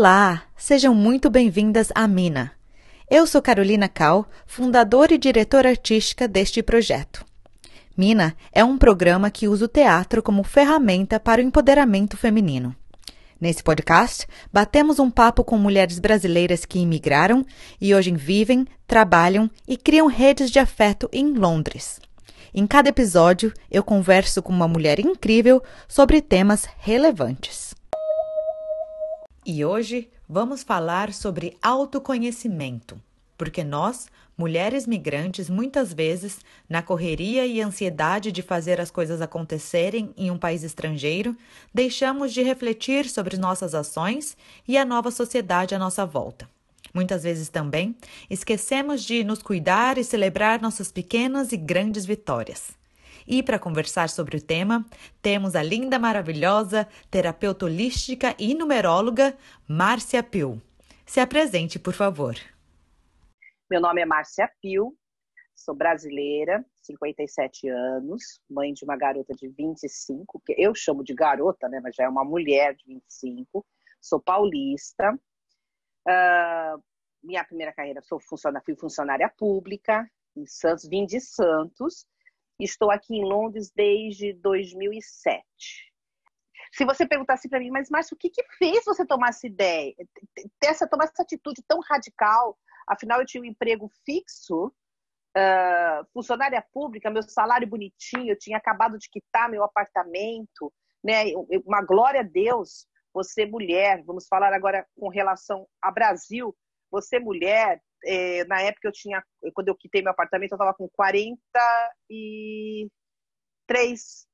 Olá, sejam muito bem-vindas à Mina. Eu sou Carolina Cal, fundadora e diretora artística deste projeto. Mina é um programa que usa o teatro como ferramenta para o empoderamento feminino. Nesse podcast, batemos um papo com mulheres brasileiras que imigraram e hoje vivem, trabalham e criam redes de afeto em Londres. Em cada episódio, eu converso com uma mulher incrível sobre temas relevantes. E hoje vamos falar sobre autoconhecimento, porque nós, mulheres migrantes, muitas vezes, na correria e ansiedade de fazer as coisas acontecerem em um país estrangeiro, deixamos de refletir sobre nossas ações e a nova sociedade à nossa volta. Muitas vezes também esquecemos de nos cuidar e celebrar nossas pequenas e grandes vitórias. E para conversar sobre o tema, temos a linda, maravilhosa terapeuta holística e numeróloga Márcia Pio. Se apresente, por favor. Meu nome é Márcia Pio, sou brasileira, 57 anos, mãe de uma garota de 25, que eu chamo de garota, né, mas já é uma mulher de 25. Sou paulista. Uh, minha primeira carreira sou funcionária, fui funcionária pública em Santos, vim de Santos Estou aqui em Londres desde 2007. Se você perguntasse para mim, mas Márcio, o que, que fez você tomar essa ideia, ter essa, tomar essa atitude tão radical? Afinal, eu tinha um emprego fixo, uh, funcionária pública, meu salário bonitinho, eu tinha acabado de quitar meu apartamento, né? Uma glória a Deus, você mulher, vamos falar agora com relação a Brasil, você mulher, é, na época eu tinha, quando eu quitei meu apartamento, eu estava com 43,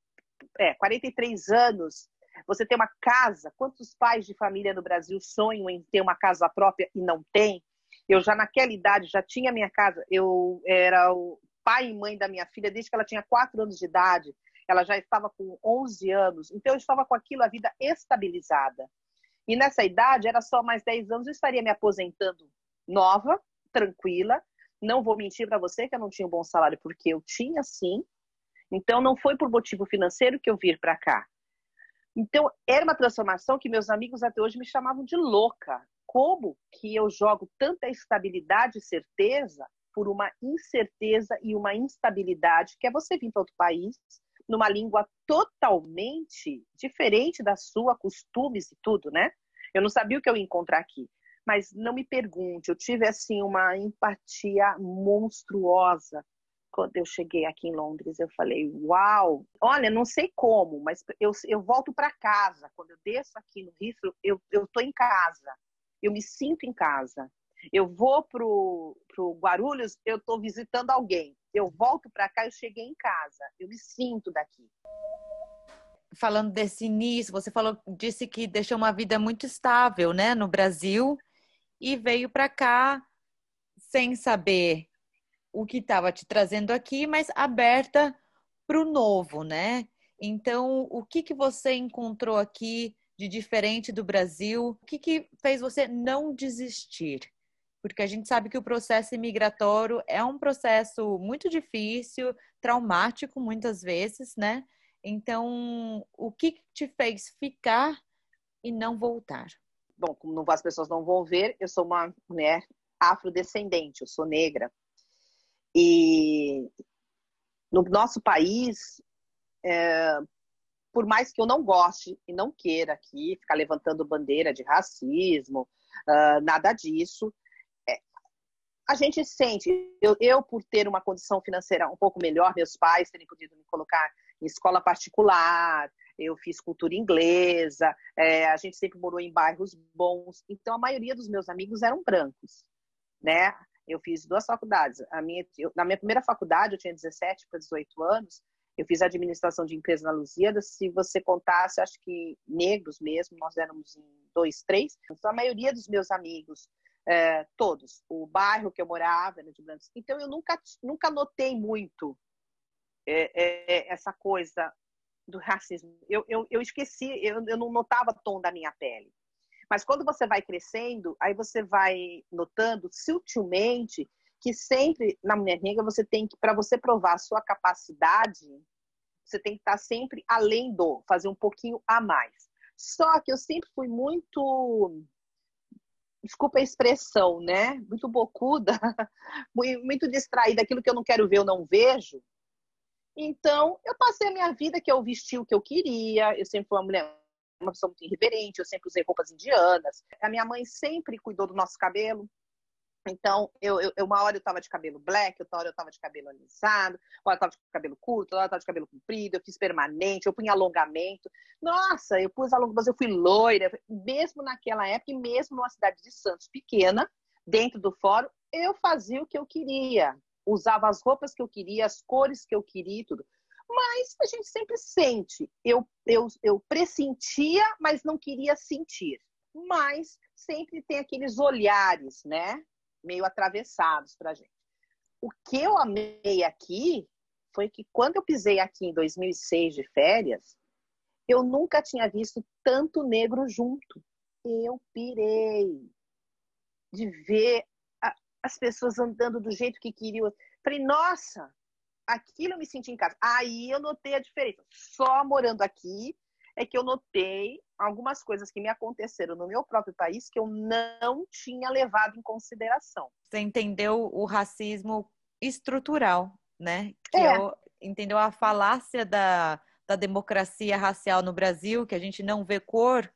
é, 43 anos. Você tem uma casa, quantos pais de família no Brasil sonham em ter uma casa própria e não tem? Eu já naquela idade já tinha minha casa, eu era o pai e mãe da minha filha desde que ela tinha 4 anos de idade. Ela já estava com 11 anos, então eu estava com aquilo, a vida estabilizada. E nessa idade, era só mais 10 anos, eu estaria me aposentando nova, tranquila. Não vou mentir para você que eu não tinha um bom salário, porque eu tinha sim. Então, não foi por motivo financeiro que eu vir para cá. Então, era uma transformação que meus amigos até hoje me chamavam de louca. Como que eu jogo tanta estabilidade e certeza por uma incerteza e uma instabilidade, que é você vir para outro país, numa língua totalmente diferente da sua, costumes e tudo, né? Eu não sabia o que eu ia encontrar aqui mas não me pergunte, eu tive assim uma empatia monstruosa quando eu cheguei aqui em Londres. Eu falei, uau, olha, não sei como, mas eu, eu volto para casa. Quando eu desço aqui no Heathrow, eu, eu tô em casa, eu me sinto em casa. Eu vou pro, pro Guarulhos, eu tô visitando alguém. Eu volto para cá, eu cheguei em casa, eu me sinto daqui falando desse início, você falou, disse que deixou uma vida muito estável, né, no Brasil e veio para cá sem saber o que estava te trazendo aqui, mas aberta para o novo, né? Então, o que, que você encontrou aqui de diferente do Brasil? O que, que fez você não desistir? Porque a gente sabe que o processo imigratório é um processo muito difícil, traumático muitas vezes, né? Então, o que te fez ficar e não voltar? bom, como as pessoas não vão ver, eu sou uma mulher afrodescendente, eu sou negra. E no nosso país, é, por mais que eu não goste e não queira aqui ficar levantando bandeira de racismo, uh, nada disso, é, a gente sente, eu, eu, por ter uma condição financeira um pouco melhor, meus pais terem podido me colocar em escola particular, eu fiz cultura inglesa, é, a gente sempre morou em bairros bons, então a maioria dos meus amigos eram brancos, né? Eu fiz duas faculdades. A minha, eu, na minha primeira faculdade, eu tinha 17 para 18 anos, eu fiz administração de empresa na Lusíada. Se você contasse, acho que negros mesmo, nós éramos em dois, três. Então, a maioria dos meus amigos, é, todos, o bairro que eu morava era de brancos. Então, eu nunca, nunca notei muito é, é, essa coisa do racismo. Eu, eu, eu esqueci, eu, eu não notava tom da minha pele. Mas quando você vai crescendo, aí você vai notando sutilmente que sempre na mulher negra você tem que, para você provar a sua capacidade, você tem que estar sempre além do, fazer um pouquinho a mais. Só que eu sempre fui muito, desculpa a expressão, né? Muito bocuda, muito distraída, aquilo que eu não quero ver, eu não vejo. Então, eu passei a minha vida que eu vesti o que eu queria, eu sempre fui uma mulher uma pessoa muito irreverente, eu sempre usei roupas indianas. A minha mãe sempre cuidou do nosso cabelo. Então, eu, eu, uma hora eu tava de cabelo black, outra hora eu tava de cabelo alisado, uma hora eu tava de cabelo curto, outra hora eu tava de cabelo comprido, eu fiz permanente, eu punha alongamento. Nossa, eu pus alongamento, eu fui loira, mesmo naquela época, e mesmo numa cidade de Santos pequena, dentro do fórum, eu fazia o que eu queria. Usava as roupas que eu queria, as cores que eu queria e tudo. Mas a gente sempre sente. Eu, eu, eu pressentia, mas não queria sentir. Mas sempre tem aqueles olhares, né? Meio atravessados para a gente. O que eu amei aqui foi que quando eu pisei aqui em 2006 de férias, eu nunca tinha visto tanto negro junto. Eu pirei de ver a, as pessoas andando do jeito que queriam. Falei, nossa, aquilo eu me senti em casa. Aí eu notei a diferença. Só morando aqui é que eu notei algumas coisas que me aconteceram no meu próprio país que eu não tinha levado em consideração. Você entendeu o racismo estrutural, né? Que é. eu, entendeu a falácia da, da democracia racial no Brasil, que a gente não vê cor,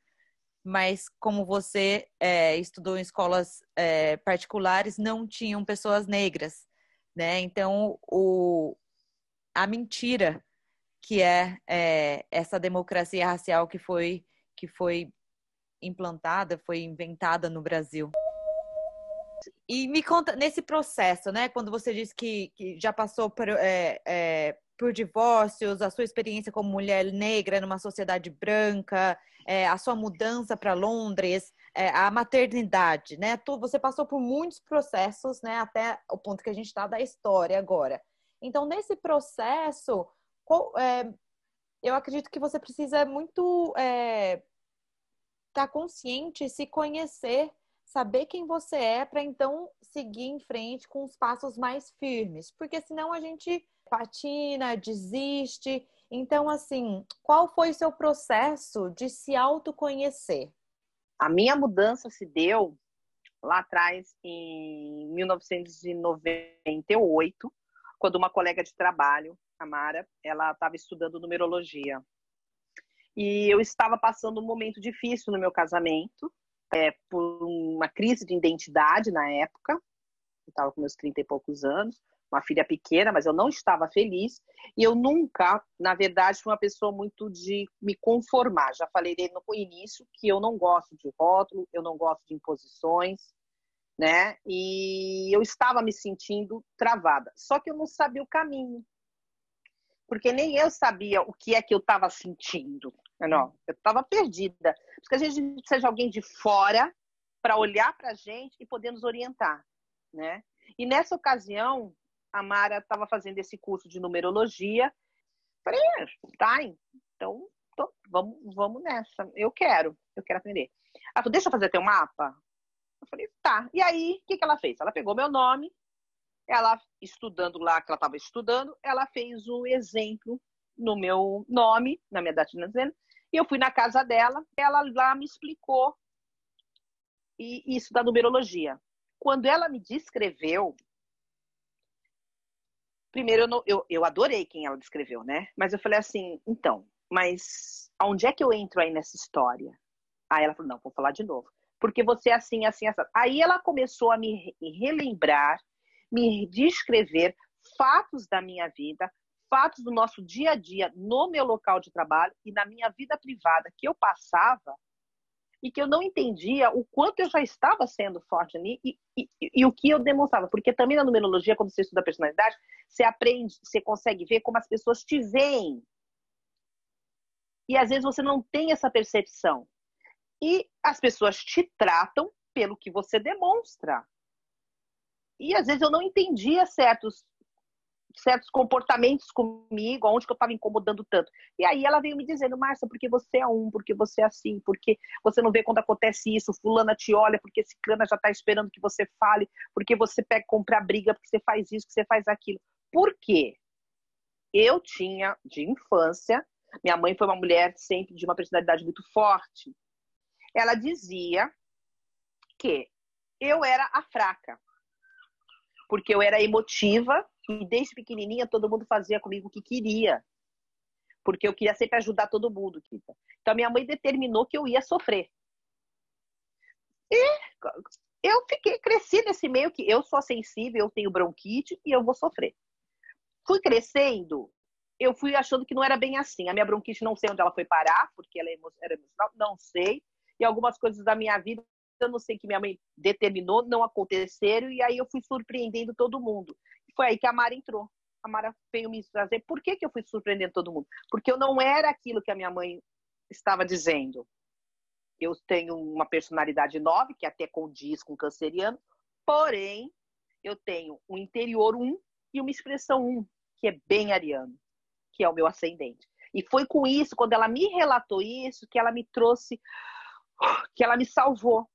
mas como você é, estudou em escolas é, particulares, não tinham pessoas negras, né? Então, o, a mentira que é, é essa democracia racial que foi, que foi implantada, foi inventada no Brasil. E me conta, nesse processo, né, quando você disse que, que já passou por, é, é, por divórcios, a sua experiência como mulher negra numa sociedade branca, é, a sua mudança para Londres, é, a maternidade, né, tu, você passou por muitos processos, né, até o ponto que a gente está da história agora. Então, nesse processo, qual, é, eu acredito que você precisa muito estar é, tá consciente, se conhecer, saber quem você é, para então seguir em frente com os passos mais firmes, porque senão a gente patina, desiste. Então, assim, qual foi o seu processo de se autoconhecer? A minha mudança se deu lá atrás, em 1998, quando uma colega de trabalho ela estava estudando numerologia. E eu estava passando um momento difícil no meu casamento, é, por uma crise de identidade na época. Eu estava com meus 30 e poucos anos, uma filha pequena, mas eu não estava feliz. E eu nunca, na verdade, fui uma pessoa muito de me conformar. Já falei no início que eu não gosto de rótulo, eu não gosto de imposições, né? E eu estava me sentindo travada. Só que eu não sabia o caminho porque nem eu sabia o que é que eu estava sentindo. Não, eu estava perdida. Porque a gente precisa de alguém de fora para olhar para a gente e poder nos orientar, né? E nessa ocasião, a Mara estava fazendo esse curso de numerologia. Falei, é, tá, então tô, vamos, vamos nessa. Eu quero, eu quero aprender. Ela falou, deixa eu fazer teu mapa. Eu falei, tá. E aí, o que, que ela fez? Ela pegou meu nome, ela estudando lá, que ela estava estudando, ela fez o um exemplo no meu nome, na minha data de nascimento, e eu fui na casa dela, ela lá me explicou e isso da numerologia. Quando ela me descreveu, primeiro eu, não, eu, eu adorei quem ela descreveu, né? Mas eu falei assim, então, mas aonde é que eu entro aí nessa história? Aí ela falou, não, vou falar de novo. Porque você é assim, assim, assim. Aí ela começou a me relembrar me descrever fatos da minha vida, fatos do nosso dia a dia no meu local de trabalho e na minha vida privada que eu passava e que eu não entendia o quanto eu já estava sendo forte ali e, e, e, o que eu demonstrava. Porque também na numerologia, quando você estuda personalidade, você aprende, você consegue ver como as pessoas te veem. E às vezes você não tem essa percepção. E as pessoas te tratam pelo que você demonstra. E às vezes eu não entendia certos certos comportamentos comigo, onde que eu estava incomodando tanto. E aí ela veio me dizendo, Márcia, porque você é um, porque você é assim, porque você não vê quando acontece isso, fulana te olha, porque esse cana já está esperando que você fale, porque você pega comprar briga, porque você faz isso, que você faz aquilo. Por quê? Eu tinha, de infância, minha mãe foi uma mulher sempre de uma personalidade muito forte. Ela dizia que eu era a fraca, porque eu era emotiva e desde pequenininha todo mundo fazia comigo o que queria. Porque eu queria sempre ajudar todo mundo, Kita. Então minha mãe determinou que eu ia sofrer. E eu fiquei, cresci nesse meio que eu sou sensível, eu tenho bronquite e eu vou sofrer. Fui crescendo, eu fui achando que não era bem assim. A minha bronquite não sei onde ela foi parar, porque ela era emocional, não sei. E algumas coisas da minha vida eu não sei que minha mãe determinou, não aconteceram, e aí eu fui surpreendendo todo mundo. Foi aí que a Mara entrou. A Mara veio me trazer. Por que, que eu fui surpreendendo todo mundo? Porque eu não era aquilo que a minha mãe estava dizendo. Eu tenho uma personalidade nove, que até condiz com canceriano, porém, eu tenho um interior um e uma expressão um, que é bem ariano, que é o meu ascendente. E foi com isso, quando ela me relatou isso, que ela me trouxe, que ela me salvou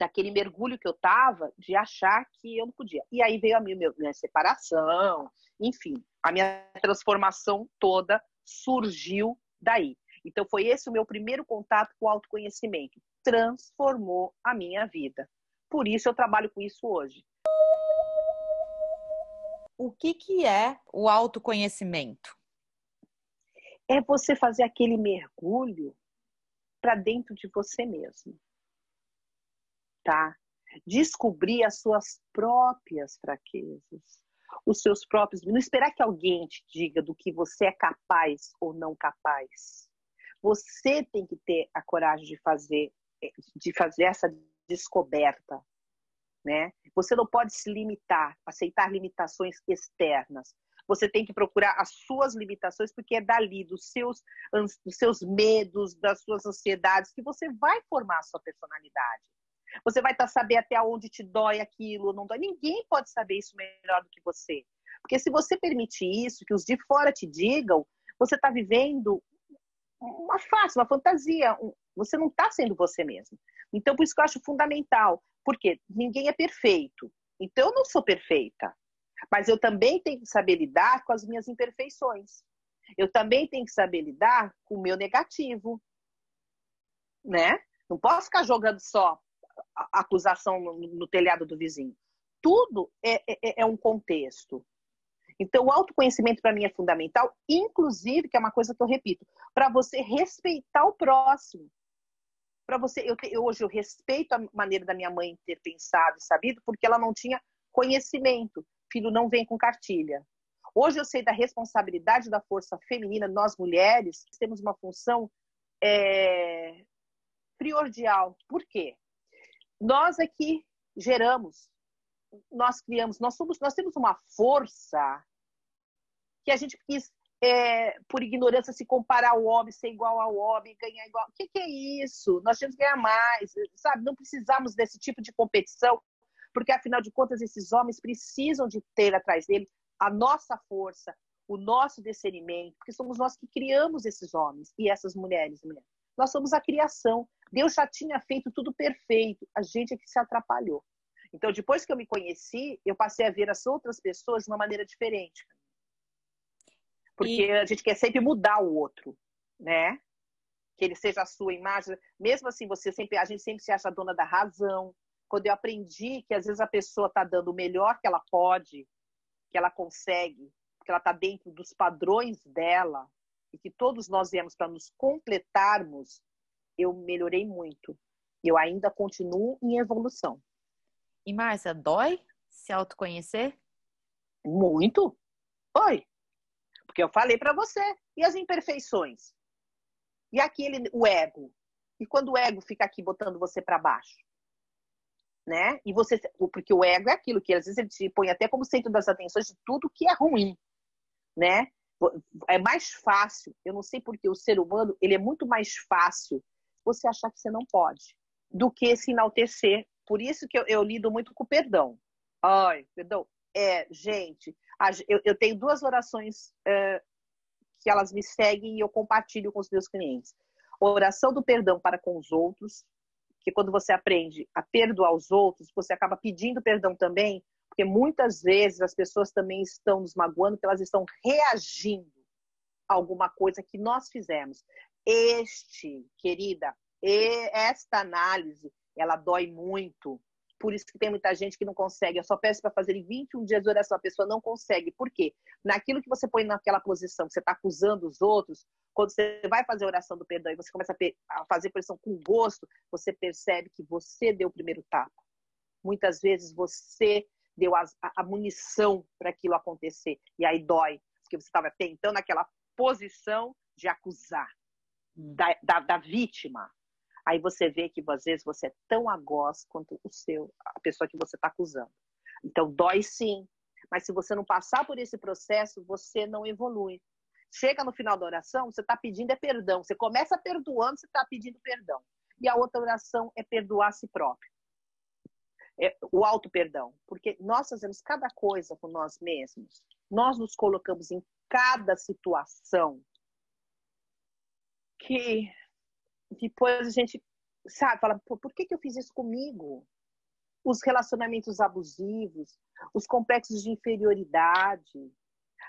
daquele mergulho que eu tava de achar que eu não podia. E aí veio a minha, minha separação, enfim, a minha transformação toda surgiu daí. Então foi esse o meu primeiro contato com o autoconhecimento. Transformou a minha vida. Por isso eu trabalho com isso hoje. O que, que é o autoconhecimento? É você fazer aquele mergulho para dentro de você mesmo tá? Descobrir as suas próprias fraquezas, os seus próprios. Não esperar que alguém te diga do que você é capaz ou não capaz. Você tem que ter a coragem de fazer, de fazer essa descoberta, né? Você não pode se limitar, aceitar limitações externas. Você tem que procurar as suas limitações, porque é dali, dos seus, dos seus medos, das suas ansiedades, que você vai formar a sua personalidade. Você vai tá saber até onde te dói aquilo, não dói. Ninguém pode saber isso melhor do que você. Porque se você permitir isso, que os de fora te digam, você está vivendo uma face, uma fantasia. Você não está sendo você mesmo. Então, por isso que eu acho fundamental. Porque ninguém é perfeito. Então, eu não sou perfeita. Mas eu também tenho que saber lidar com as minhas imperfeições. Eu também tenho que saber lidar com o meu negativo. Né? Não posso ficar jogando só acusação no, no telhado do vizinho. Tudo é, é, é um contexto. Então, o autoconhecimento para mim é fundamental, inclusive, que é uma coisa que eu repito, para você respeitar o próximo. Para você, eu, eu, hoje eu respeito a maneira da minha mãe ter pensado e sabido, porque ela não tinha conhecimento. Filho não vem com cartilha. Hoje eu sei da responsabilidade da força feminina, nós mulheres temos uma função é, primordial. Por quê? Nós aqui geramos, nós criamos, nós somos, nós temos uma força que a gente quis, é, por ignorância, se comparar ao homem, ser igual ao homem, ganhar igual. O que, que é isso? Nós temos que ganhar mais, sabe? Não precisamos desse tipo de competição, porque afinal de contas esses homens precisam de ter atrás dele a nossa força, o nosso discernimento, porque somos nós que criamos esses homens e essas mulheres. mulheres. Nós somos a criação. Deus já tinha feito tudo perfeito, a gente é que se atrapalhou. Então, depois que eu me conheci, eu passei a ver as outras pessoas de uma maneira diferente. Porque e... a gente quer sempre mudar o outro, né? Que ele seja a sua imagem. Mesmo assim, você sempre, a gente sempre se acha dona da razão. Quando eu aprendi que às vezes a pessoa está dando o melhor que ela pode, que ela consegue, que ela está dentro dos padrões dela, e que todos nós viemos para nos completarmos, eu melhorei muito. Eu ainda continuo em evolução. E Márcia, dói se autoconhecer? Muito. Oi. Porque eu falei para você. E as imperfeições? E aquele, o ego? E quando o ego fica aqui botando você para baixo? Né? E você, porque o ego é aquilo que às vezes ele te põe até como centro das atenções de tudo que é ruim, né? É mais fácil, eu não sei porque o ser humano, ele é muito mais fácil você achar que você não pode, do que se enaltecer. Por isso que eu, eu lido muito com o perdão. Ai, perdão. É, gente, Eu, eu tenho duas orações uh, que elas me seguem e eu compartilho com os meus clientes. Oração do perdão para com os outros, que quando você aprende a perdoar os outros, você acaba pedindo perdão também, porque muitas vezes as pessoas também estão nos magoando, porque elas estão reagindo a alguma coisa que nós fizemos. Este, querida, esta análise, ela dói muito. Por isso que tem muita gente que não consegue. Eu só peço para fazer em 21 dias de oração. A pessoa não consegue. Por quê? Naquilo que você põe naquela posição, que você está acusando os outros, quando você vai fazer a oração do perdão e você começa a fazer pressão com gosto, você percebe que você deu o primeiro tapa. Muitas vezes você deu a, a munição para aquilo acontecer. E aí dói. Porque você estava até então naquela posição de acusar. Da, da, da vítima. Aí você vê que às vezes você é tão agós quanto o seu, a pessoa que você está acusando. Então dói sim, mas se você não passar por esse processo, você não evolui. Chega no final da oração, você está pedindo é perdão. Você começa perdoando, você está pedindo perdão. E a outra oração é perdoar a si próprio. É o auto perdão, porque nós fazemos cada coisa com nós mesmos. Nós nos colocamos em cada situação que depois a gente, sabe, fala, por que, que eu fiz isso comigo? Os relacionamentos abusivos, os complexos de inferioridade,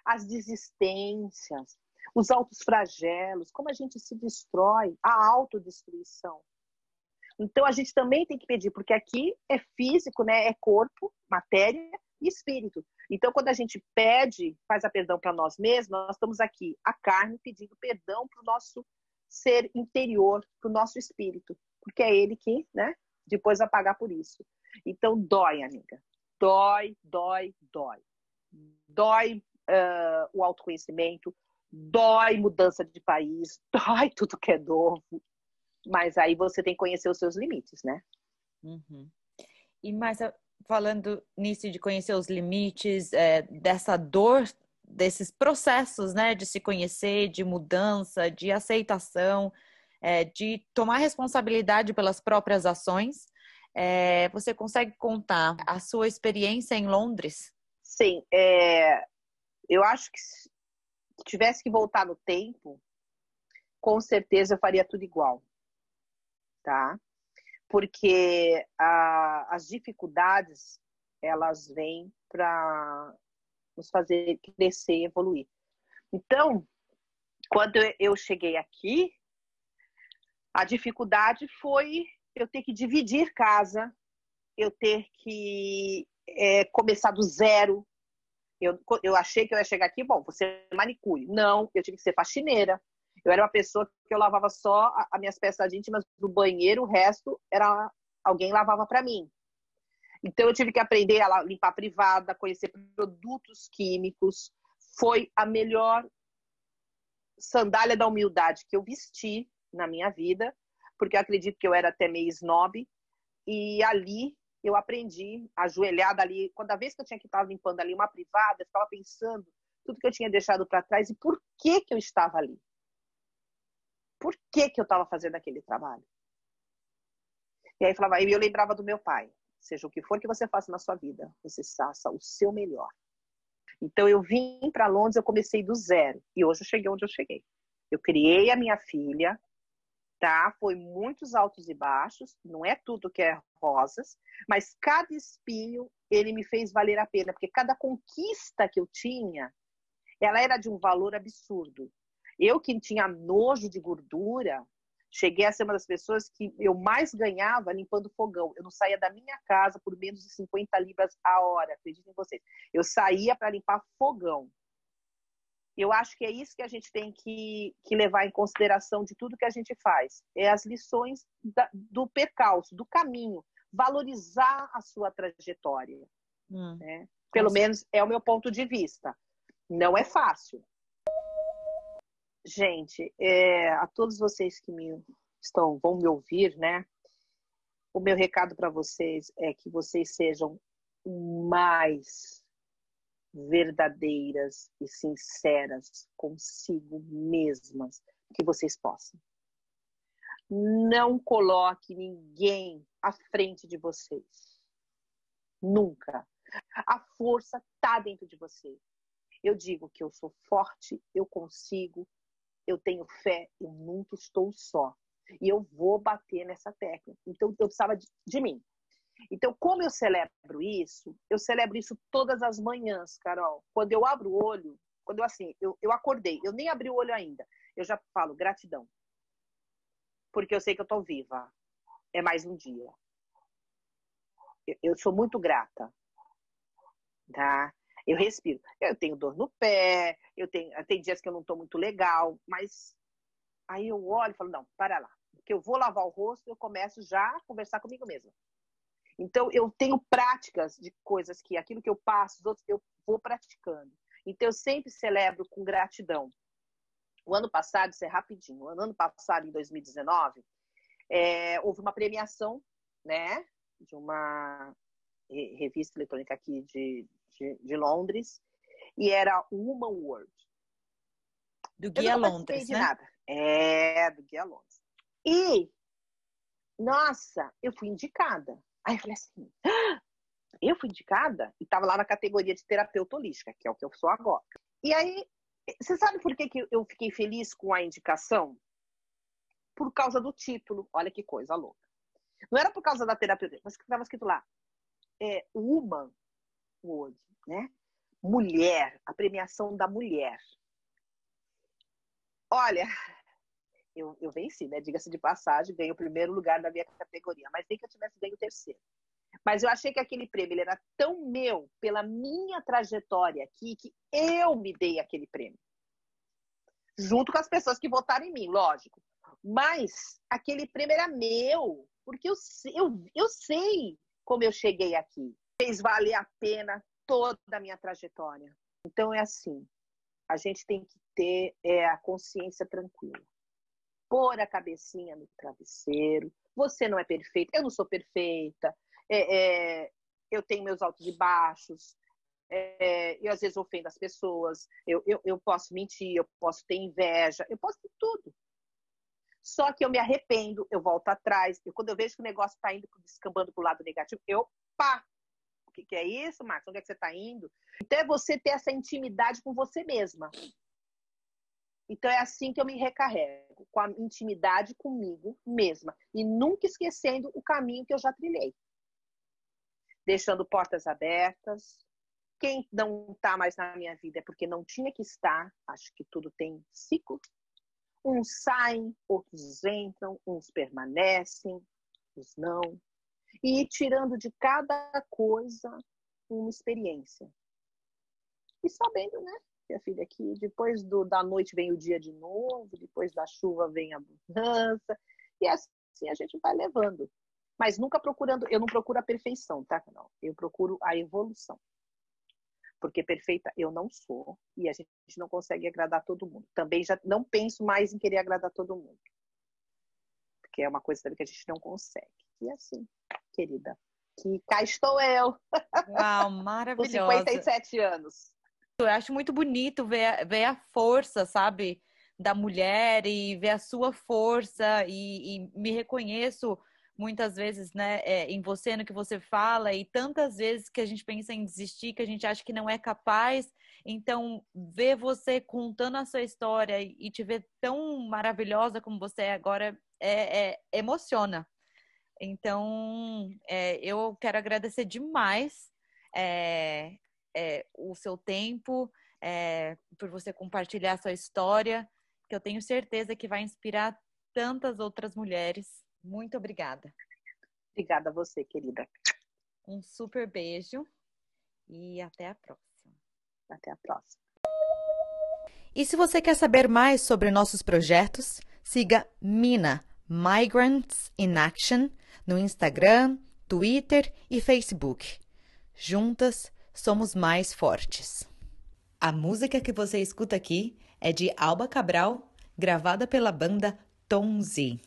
as desistências, os altos flagelos, como a gente se destrói, a autodestruição. Então a gente também tem que pedir, porque aqui é físico, né? É corpo, matéria e espírito. Então quando a gente pede, faz a perdão para nós mesmos, nós estamos aqui, a carne pedindo perdão para o nosso ser interior para o nosso espírito, porque é ele que, né, depois vai pagar por isso. Então dói, amiga. Dói, dói, dói. Dói uh, o autoconhecimento, dói mudança de país, dói tudo que é novo. Mas aí você tem que conhecer os seus limites, né? Uhum. E mais falando nisso de conhecer os limites, é, dessa dor desses processos, né, de se conhecer, de mudança, de aceitação, é, de tomar responsabilidade pelas próprias ações. É, você consegue contar a sua experiência em Londres? Sim, é, eu acho que se tivesse que voltar no tempo, com certeza eu faria tudo igual, tá? Porque a, as dificuldades elas vêm para nos fazer crescer, evoluir. Então, quando eu cheguei aqui, a dificuldade foi eu ter que dividir casa, eu ter que é, começar do zero. Eu, eu achei que eu ia chegar aqui, bom, você manicure. Não, eu tive que ser faxineira. Eu era uma pessoa que eu lavava só as minhas peças íntimas do banheiro, o resto era alguém lavava para mim. Então eu tive que aprender a limpar a privada, conhecer produtos químicos. Foi a melhor sandália da humildade que eu vesti na minha vida, porque eu acredito que eu era até meio snob. E ali eu aprendi, ajoelhada ali, quando a vez que eu tinha que estar limpando ali uma privada, eu ficava pensando tudo que eu tinha deixado para trás e por que que eu estava ali. Por que que eu estava fazendo aquele trabalho? E aí falava, eu lembrava do meu pai seja o que for que você faça na sua vida, você faça o seu melhor. Então eu vim para Londres, eu comecei do zero e hoje eu cheguei onde eu cheguei. Eu criei a minha filha, tá? Foi muitos altos e baixos, não é tudo que é rosas, mas cada espinho ele me fez valer a pena, porque cada conquista que eu tinha, ela era de um valor absurdo. Eu que tinha nojo de gordura, Cheguei a ser uma das pessoas que eu mais ganhava limpando fogão. Eu não saía da minha casa por menos de 50 libras a hora, acreditem em vocês. Eu saía para limpar fogão. Eu acho que é isso que a gente tem que, que levar em consideração de tudo que a gente faz. É as lições da, do percalço, do caminho. Valorizar a sua trajetória. Hum, né? Pelo menos é o meu ponto de vista. Não é fácil. Gente, é, a todos vocês que me estão, vão me ouvir, né? O meu recado para vocês é que vocês sejam mais verdadeiras e sinceras consigo mesmas que vocês possam. Não coloque ninguém à frente de vocês. Nunca. A força está dentro de você. Eu digo que eu sou forte, eu consigo, eu tenho fé, eu nunca estou só. E eu vou bater nessa técnica. Então, eu precisava de, de mim. Então, como eu celebro isso? Eu celebro isso todas as manhãs, Carol. Quando eu abro o olho, quando eu assim, eu, eu acordei, eu nem abri o olho ainda, eu já falo gratidão. Porque eu sei que eu tô viva. É mais um dia. Eu, eu sou muito grata. Tá? Eu respiro. Eu tenho dor no pé, eu tenho, tem dias que eu não tô muito legal, mas aí eu olho e falo, não, para lá. Porque eu vou lavar o rosto, eu começo já a conversar comigo mesma. Então, eu tenho práticas de coisas que aquilo que eu passo, os outros, eu vou praticando. Então, eu sempre celebro com gratidão. O ano passado, isso é rapidinho, o ano passado, em 2019, é, houve uma premiação, né, de uma revista eletrônica aqui de, de, de Londres, e era Woman World. Do Guia Londres, né? Nada. É, do Guia Londres. E, nossa, eu fui indicada. Aí eu falei assim, ah, eu fui indicada e estava lá na categoria de terapeuta holística, que é o que eu sou agora. E aí, você sabe por que, que eu fiquei feliz com a indicação? Por causa do título. Olha que coisa louca. Não era por causa da terapeuta, mas que estava escrito lá. É, Woman World, né? Mulher, a premiação da mulher. Olha, eu, eu venci, né? Diga-se de passagem, ganhei o primeiro lugar da minha categoria, mas nem que eu tivesse ganho o terceiro. Mas eu achei que aquele prêmio ele era tão meu, pela minha trajetória aqui, que eu me dei aquele prêmio. Junto com as pessoas que votaram em mim, lógico. Mas aquele prêmio era meu, porque eu, eu, eu sei como eu cheguei aqui. Fez valer a pena toda a minha trajetória. Então é assim, a gente tem que ter é, a consciência tranquila pôr a cabecinha no travesseiro. Você não é perfeita, eu não sou perfeita, é, é, eu tenho meus altos e baixos, é, eu às vezes ofendo as pessoas, eu, eu, eu posso mentir, eu posso ter inveja, eu posso ter tudo. Só que eu me arrependo, eu volto atrás, e quando eu vejo que o negócio está indo descambando para o lado negativo, eu pá! O que, que é isso, Marcos? Onde é que você está indo? Então é você ter essa intimidade com você mesma. Então é assim que eu me recarrego, com a intimidade comigo mesma e nunca esquecendo o caminho que eu já trilhei. Deixando portas abertas. Quem não está mais na minha vida é porque não tinha que estar. Acho que tudo tem ciclo. Uns saem, outros entram, uns permanecem, outros não. E ir tirando de cada coisa uma experiência. E sabendo, né? minha filha, que depois do, da noite vem o dia de novo, depois da chuva vem a mudança, e assim a gente vai levando. Mas nunca procurando, eu não procuro a perfeição, tá, não? Eu procuro a evolução. Porque perfeita eu não sou, e a gente não consegue agradar todo mundo. Também já não penso mais em querer agradar todo mundo. Porque é uma coisa que a gente não consegue. E assim, querida, que cá estou eu. Uau, maravilhosa. Com 57 anos. Eu acho muito bonito ver, ver a força, sabe, da mulher e ver a sua força e, e me reconheço muitas vezes, né, é, em você, no que você fala e tantas vezes que a gente pensa em desistir, que a gente acha que não é capaz. Então, ver você contando a sua história e te ver tão maravilhosa como você é agora é, é emociona. Então, é, eu quero agradecer demais é, é, o seu tempo, é, por você compartilhar a sua história, que eu tenho certeza que vai inspirar tantas outras mulheres. Muito obrigada. Obrigada a você, querida. Um super beijo e até a próxima. Até a próxima. E se você quer saber mais sobre nossos projetos, siga Mina Migrants in Action no Instagram, Twitter e Facebook. Juntas somos mais fortes. A música que você escuta aqui é de Alba Cabral, gravada pela banda Tom Z.